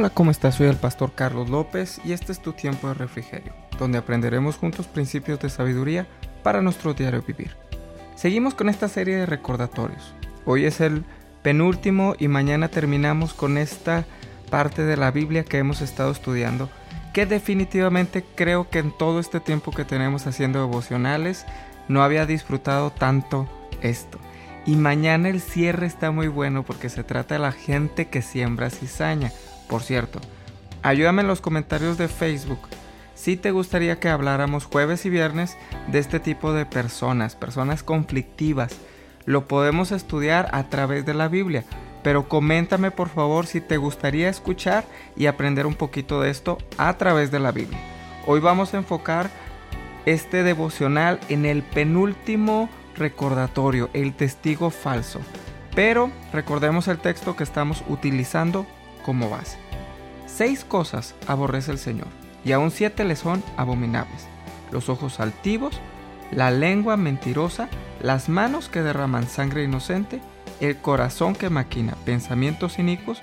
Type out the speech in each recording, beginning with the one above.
Hola, ¿cómo estás? Soy el pastor Carlos López y este es tu tiempo de refrigerio, donde aprenderemos juntos principios de sabiduría para nuestro diario vivir. Seguimos con esta serie de recordatorios. Hoy es el penúltimo y mañana terminamos con esta parte de la Biblia que hemos estado estudiando, que definitivamente creo que en todo este tiempo que tenemos haciendo devocionales no había disfrutado tanto esto. Y mañana el cierre está muy bueno porque se trata de la gente que siembra cizaña. Por cierto, ayúdame en los comentarios de Facebook si te gustaría que habláramos jueves y viernes de este tipo de personas, personas conflictivas. Lo podemos estudiar a través de la Biblia, pero coméntame por favor si te gustaría escuchar y aprender un poquito de esto a través de la Biblia. Hoy vamos a enfocar este devocional en el penúltimo recordatorio, el testigo falso. Pero recordemos el texto que estamos utilizando como base. Seis cosas aborrece el Señor, y aún siete le son abominables. Los ojos altivos, la lengua mentirosa, las manos que derraman sangre inocente, el corazón que maquina pensamientos inicuos,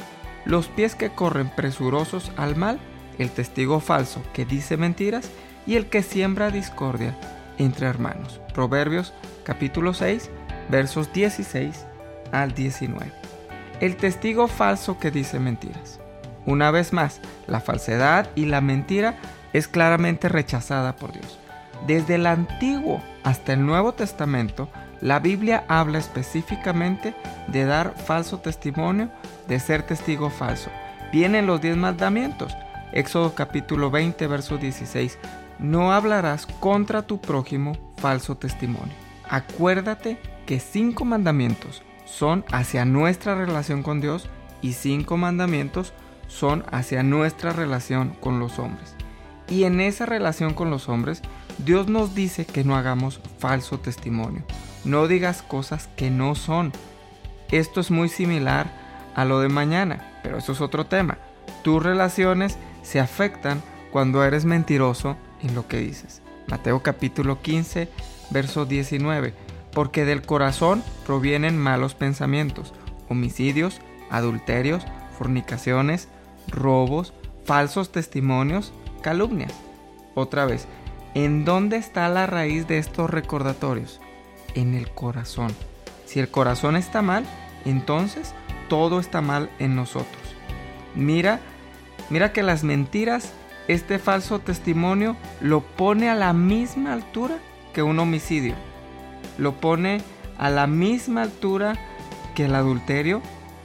los pies que corren presurosos al mal, el testigo falso que dice mentiras y el que siembra discordia entre hermanos. Proverbios capítulo 6 versos 16 al 19 el testigo falso que dice mentiras. Una vez más, la falsedad y la mentira es claramente rechazada por Dios. Desde el Antiguo hasta el Nuevo Testamento, la Biblia habla específicamente de dar falso testimonio, de ser testigo falso. Vienen los diez mandamientos. Éxodo capítulo 20, verso 16. No hablarás contra tu prójimo falso testimonio. Acuérdate que cinco mandamientos son hacia nuestra relación con Dios y cinco mandamientos son hacia nuestra relación con los hombres. Y en esa relación con los hombres, Dios nos dice que no hagamos falso testimonio. No digas cosas que no son. Esto es muy similar a lo de mañana, pero eso es otro tema. Tus relaciones se afectan cuando eres mentiroso en lo que dices. Mateo capítulo 15, verso 19 porque del corazón provienen malos pensamientos, homicidios, adulterios, fornicaciones, robos, falsos testimonios, calumnias. Otra vez, ¿en dónde está la raíz de estos recordatorios? En el corazón. Si el corazón está mal, entonces todo está mal en nosotros. Mira, mira que las mentiras, este falso testimonio lo pone a la misma altura que un homicidio lo pone a la misma altura que el adulterio,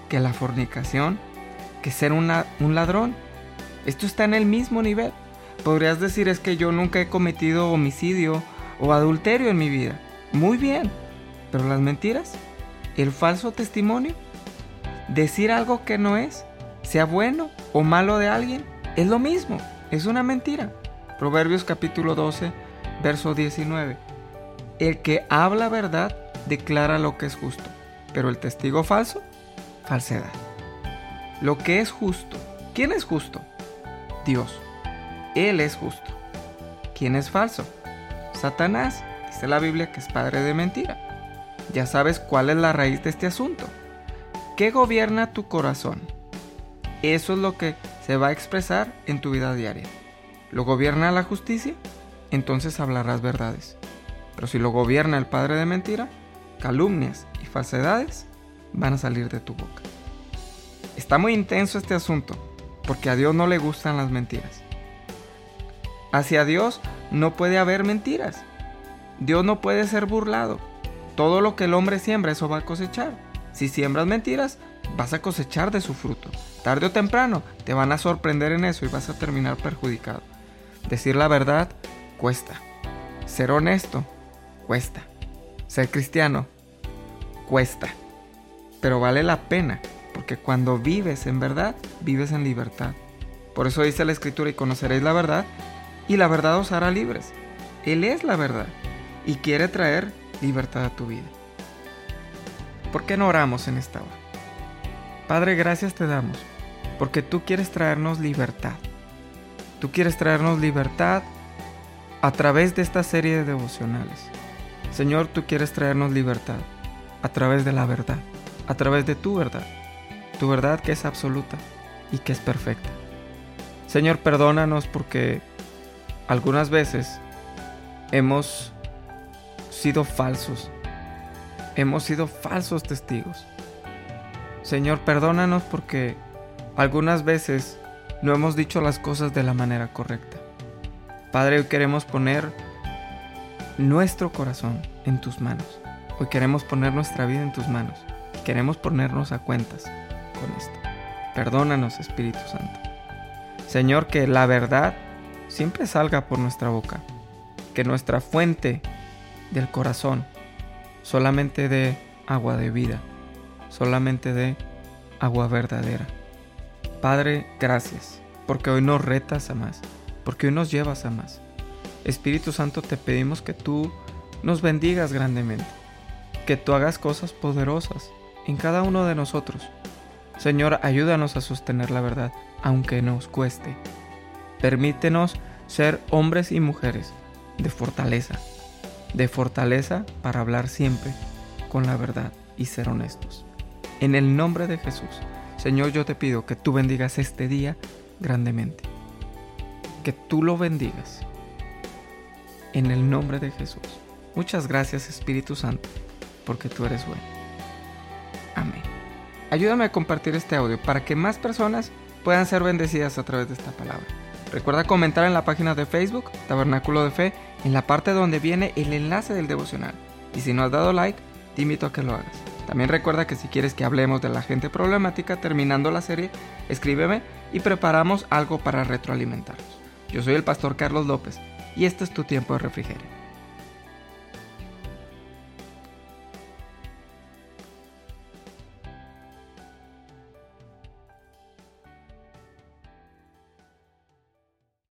que la fornicación, que ser un ladrón. Esto está en el mismo nivel. Podrías decir es que yo nunca he cometido homicidio o adulterio en mi vida. Muy bien, pero las mentiras, el falso testimonio, decir algo que no es, sea bueno o malo de alguien, es lo mismo, es una mentira. Proverbios capítulo 12, verso 19. El que habla verdad declara lo que es justo, pero el testigo falso, falsedad. Lo que es justo. ¿Quién es justo? Dios. Él es justo. ¿Quién es falso? Satanás. Dice la Biblia que es padre de mentira. Ya sabes cuál es la raíz de este asunto. ¿Qué gobierna tu corazón? Eso es lo que se va a expresar en tu vida diaria. ¿Lo gobierna la justicia? Entonces hablarás verdades. Pero si lo gobierna el padre de mentira, calumnias y falsedades van a salir de tu boca. Está muy intenso este asunto, porque a Dios no le gustan las mentiras. Hacia Dios no puede haber mentiras. Dios no puede ser burlado. Todo lo que el hombre siembra, eso va a cosechar. Si siembras mentiras, vas a cosechar de su fruto. Tarde o temprano te van a sorprender en eso y vas a terminar perjudicado. Decir la verdad cuesta. Ser honesto cuesta. Ser cristiano cuesta. Pero vale la pena, porque cuando vives en verdad, vives en libertad. Por eso dice la escritura y conoceréis la verdad, y la verdad os hará libres. Él es la verdad y quiere traer libertad a tu vida. ¿Por qué no oramos en esta hora? Padre, gracias te damos, porque tú quieres traernos libertad. Tú quieres traernos libertad a través de esta serie de devocionales. Señor, tú quieres traernos libertad a través de la verdad, a través de tu verdad, tu verdad que es absoluta, y que es perfecta. Señor, perdónanos porque algunas veces hemos sido falsos. Hemos sido falsos testigos. Señor, perdónanos porque algunas veces no hemos dicho las cosas de la manera correcta. Padre, hoy queremos poner nuestro corazón en tus manos. Hoy queremos poner nuestra vida en tus manos. queremos ponernos a cuentas con esto. Perdónanos, Espíritu Santo. Señor, que la verdad siempre salga por nuestra boca. Que nuestra fuente del corazón solamente dé agua de vida. Solamente dé agua verdadera. Padre, gracias, porque hoy nos retas a más, porque hoy nos llevas a más. Espíritu Santo, te pedimos que tú nos bendigas grandemente, que tú hagas cosas poderosas en cada uno de nosotros. Señor, ayúdanos a sostener la verdad, aunque nos cueste. Permítenos ser hombres y mujeres de fortaleza, de fortaleza para hablar siempre con la verdad y ser honestos. En el nombre de Jesús, Señor, yo te pido que tú bendigas este día grandemente. Que tú lo bendigas. En el nombre de Jesús. Muchas gracias Espíritu Santo, porque tú eres bueno. Amén. Ayúdame a compartir este audio para que más personas puedan ser bendecidas a través de esta palabra. Recuerda comentar en la página de Facebook, Tabernáculo de Fe, en la parte donde viene el enlace del devocional. Y si no has dado like, te invito a que lo hagas. También recuerda que si quieres que hablemos de la gente problemática terminando la serie, escríbeme y preparamos algo para retroalimentarnos. Yo soy el pastor Carlos López y este es tu tiempo de refrigerio.